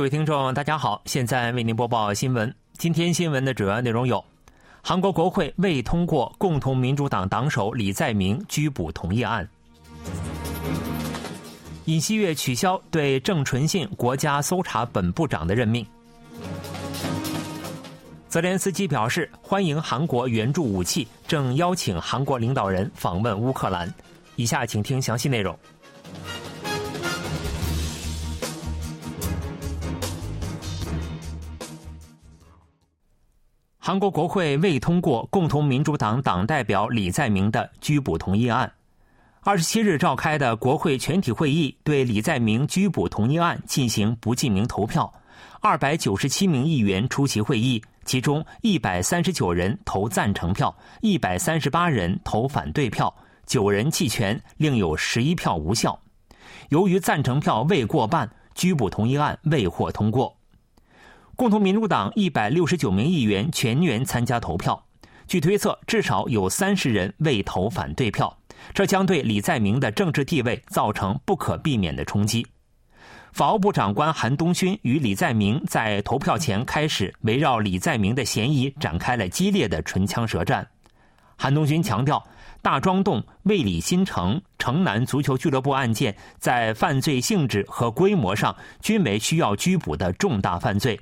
各位听众，大家好，现在为您播报新闻。今天新闻的主要内容有：韩国国会未通过共同民主党党首李在明拘捕同意案；尹锡悦取消对郑纯信国家搜查本部长的任命；泽连斯基表示欢迎韩国援助武器，正邀请韩国领导人访问乌克兰。以下请听详细内容。韩国国会未通过共同民主党党代表李在明的拘捕同意案。二十七日召开的国会全体会议对李在明拘捕同意案进行不记名投票。二百九十七名议员出席会议，其中一百三十九人投赞成票，一百三十八人投反对票，九人弃权，另有十一票无效。由于赞成票未过半，拘捕同意案未获通过。共同民主党一百六十九名议员全员参加投票，据推测，至少有三十人未投反对票，这将对李在明的政治地位造成不可避免的冲击。法务部长官韩东勋与李在明在投票前开始围绕李在明的嫌疑展开了激烈的唇枪舌战。韩东勋强调，大庄洞、卫理新城、城南足球俱乐部案件在犯罪性质和规模上均为需要拘捕的重大犯罪。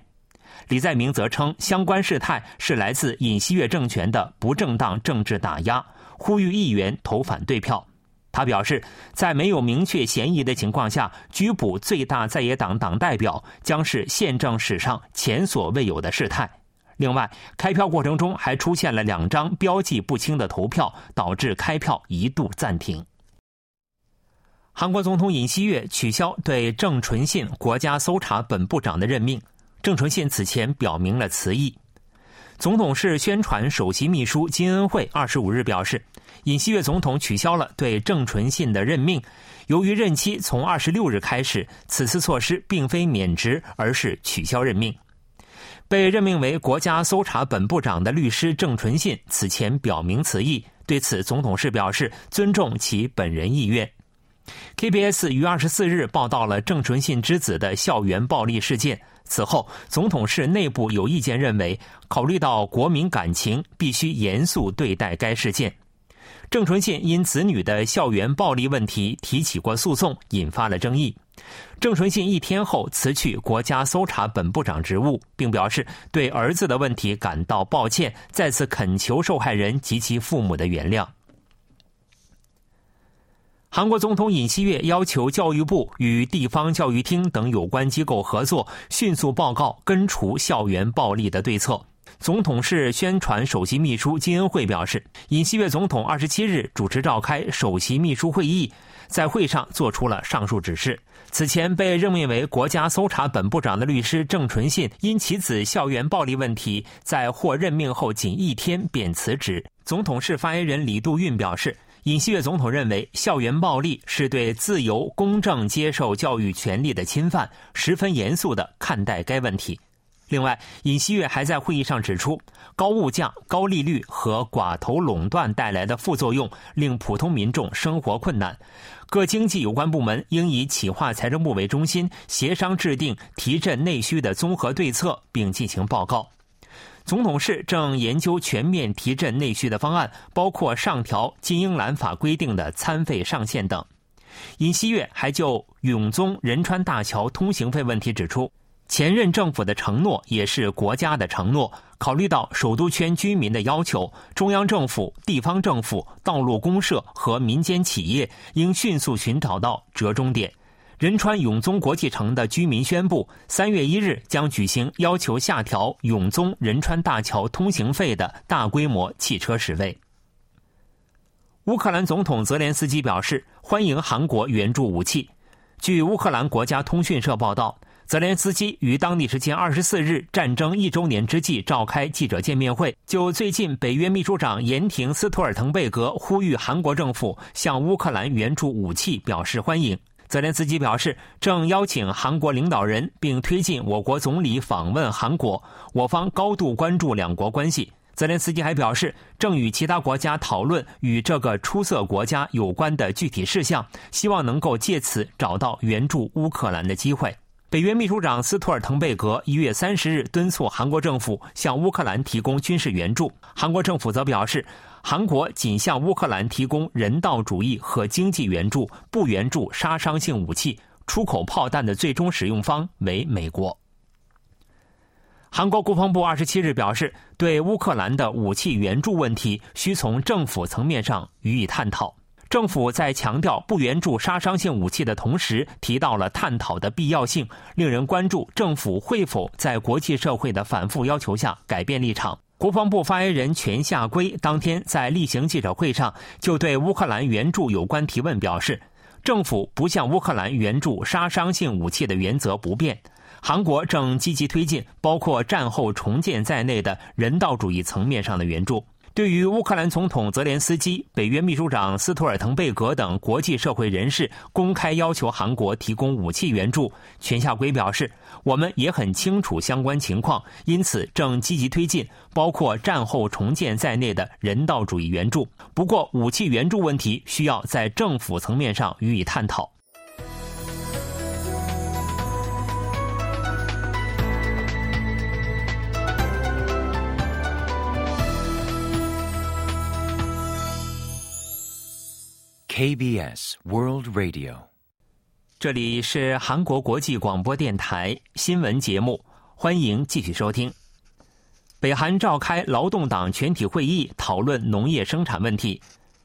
李在明则称，相关事态是来自尹锡悦政权的不正当政治打压，呼吁议员投反对票。他表示，在没有明确嫌疑的情况下，拘捕最大在野党党代表将是宪政史上前所未有的事态。另外，开票过程中还出现了两张标记不清的投票，导致开票一度暂停。韩国总统尹锡悦取消对郑纯信国家搜查本部长的任命。郑纯信此前表明了辞意。总统室宣传首席秘书金恩惠二十五日表示，尹锡悦总统取消了对郑纯信的任命，由于任期从二十六日开始，此次措施并非免职，而是取消任命。被任命为国家搜查本部长的律师郑纯信此前表明辞意，对此总统室表示尊重其本人意愿。KBS 于二十四日报道了郑纯信之子的校园暴力事件。此后，总统室内部有意见认为，考虑到国民感情，必须严肃对待该事件。郑纯信因子女的校园暴力问题提起过诉讼，引发了争议。郑纯信一天后辞去国家搜查本部长职务，并表示对儿子的问题感到抱歉，再次恳求受害人及其父母的原谅。韩国总统尹锡悦要求教育部与地方教育厅等有关机构合作，迅速报告根除校园暴力的对策。总统室宣传首席秘书金恩惠表示，尹锡悦总统二十七日主持召开首席秘书会议，在会上做出了上述指示。此前被任命为国家搜查本部长的律师郑纯信，因其子校园暴力问题，在获任命后仅一天便辞职。总统室发言人李杜运表示。尹锡悦总统认为，校园暴力是对自由、公正接受教育权利的侵犯，十分严肃地看待该问题。另外，尹锡悦还在会议上指出，高物价、高利率和寡头垄断带来的副作用令普通民众生活困难，各经济有关部门应以企划财政部为中心，协商制定提振内需的综合对策，并进行报告。总统室正研究全面提振内需的方案，包括上调金英兰法规定的餐费上限等。尹锡悦还就永宗仁川大桥通行费问题指出，前任政府的承诺也是国家的承诺。考虑到首都圈居民的要求，中央政府、地方政府、道路公社和民间企业应迅速寻找到折中点。仁川永宗国际城的居民宣布，三月一日将举行要求下调永宗仁川大桥通行费的大规模汽车示威。乌克兰总统泽连斯基表示欢迎韩国援助武器。据乌克兰国家通讯社报道，泽连斯基于当地时间二十四日战争一周年之际召开记者见面会，就最近北约秘书长延廷斯图尔滕贝格呼吁韩国政府向乌克兰援助武器表示欢迎。泽连斯基表示，正邀请韩国领导人，并推进我国总理访问韩国。我方高度关注两国关系。泽连斯基还表示，正与其他国家讨论与这个出色国家有关的具体事项，希望能够借此找到援助乌克兰的机会。北约秘书长斯托尔滕贝格一月三十日敦促韩国政府向乌克兰提供军事援助，韩国政府则表示，韩国仅向乌克兰提供人道主义和经济援助，不援助杀伤性武器。出口炮弹的最终使用方为美国。韩国国防部二十七日表示，对乌克兰的武器援助问题，需从政府层面上予以探讨。政府在强调不援助杀伤性武器的同时，提到了探讨的必要性，令人关注政府会否在国际社会的反复要求下改变立场。国防部发言人权夏圭当天在例行记者会上就对乌克兰援助有关提问表示，政府不向乌克兰援助杀伤性武器的原则不变，韩国正积极推进包括战后重建在内的人道主义层面上的援助。对于乌克兰总统泽连斯基、北约秘书长斯图尔滕贝格等国际社会人士公开要求韩国提供武器援助，全夏圭表示：“我们也很清楚相关情况，因此正积极推进包括战后重建在内的人道主义援助。不过，武器援助问题需要在政府层面上予以探讨。” KBS World Radio，这里是韩国国际广播电台新闻节目，欢迎继续收听。北韩召开劳动党全体会议，讨论农业生产问题。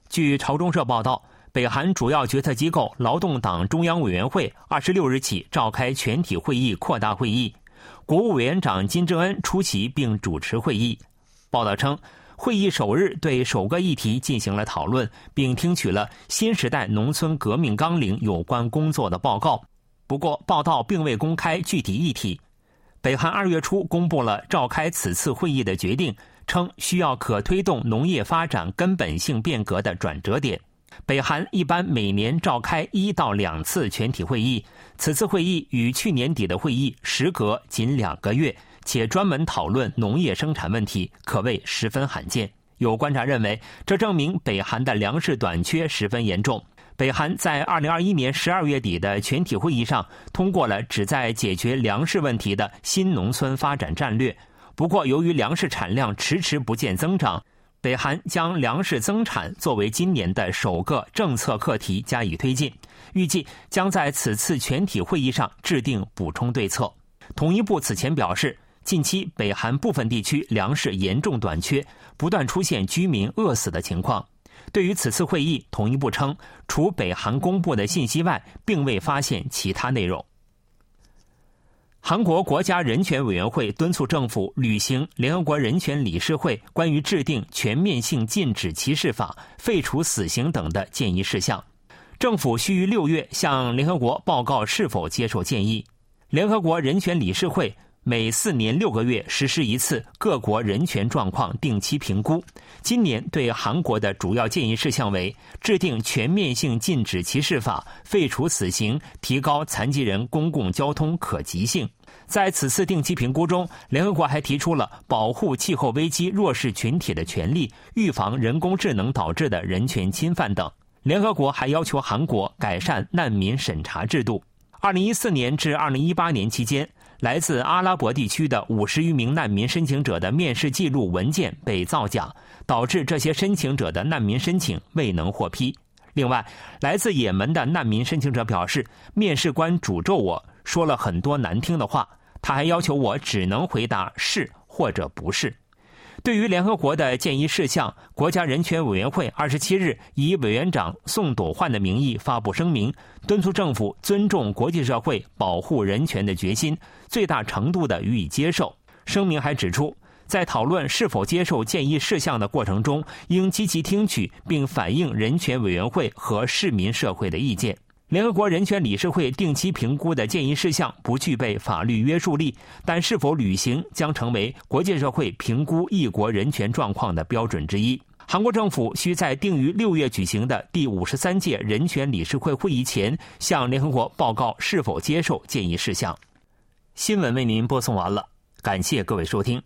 据朝中社报道，北韩主要决策机构劳动党中央委员会二十六日起召开全体会议扩大会议，国务委员长金正恩出席并主持会议。报道称。会议首日对首个议题进行了讨论，并听取了新时代农村革命纲领有关工作的报告。不过，报道并未公开具体议题。北韩二月初公布了召开此次会议的决定，称需要可推动农业发展根本性变革的转折点。北韩一般每年召开一到两次全体会议，此次会议与去年底的会议时隔仅两个月。且专门讨论农业生产问题，可谓十分罕见。有观察认为，这证明北韩的粮食短缺十分严重。北韩在二零二一年十二月底的全体会议上通过了旨在解决粮食问题的新农村发展战略。不过，由于粮食产量迟迟不见增长，北韩将粮食增产作为今年的首个政策课题加以推进，预计将在此次全体会议上制定补充对策。统一部此前表示。近期，北韩部分地区粮食严重短缺，不断出现居民饿死的情况。对于此次会议，统一部称，除北韩公布的信息外，并未发现其他内容。韩国国家人权委员会敦促政府履行联合国人权理事会关于制定全面性禁止歧视法、废除死刑等的建议事项。政府需于六月向联合国报告是否接受建议。联合国人权理事会。每四年六个月实施一次各国人权状况定期评估。今年对韩国的主要建议事项为：制定全面性禁止歧视法、废除死刑、提高残疾人公共交通可及性。在此次定期评估中，联合国还提出了保护气候危机弱势群体的权利、预防人工智能导致的人权侵犯等。联合国还要求韩国改善难民审查制度。二零一四年至二零一八年期间。来自阿拉伯地区的五十余名难民申请者的面试记录文件被造假，导致这些申请者的难民申请未能获批。另外，来自也门的难民申请者表示，面试官诅咒我说了很多难听的话，他还要求我只能回答是或者不是。对于联合国的建议事项，国家人权委员会二十七日以委员长宋朵焕的名义发布声明，敦促政府尊重国际社会保护人权的决心，最大程度的予以接受。声明还指出，在讨论是否接受建议事项的过程中，应积极听取并反映人权委员会和市民社会的意见。联合国人权理事会定期评估的建议事项不具备法律约束力，但是否履行将成为国际社会评估一国人权状况的标准之一。韩国政府需在定于六月举行的第五十三届人权理事会会议前，向联合国报告是否接受建议事项。新闻为您播送完了，感谢各位收听。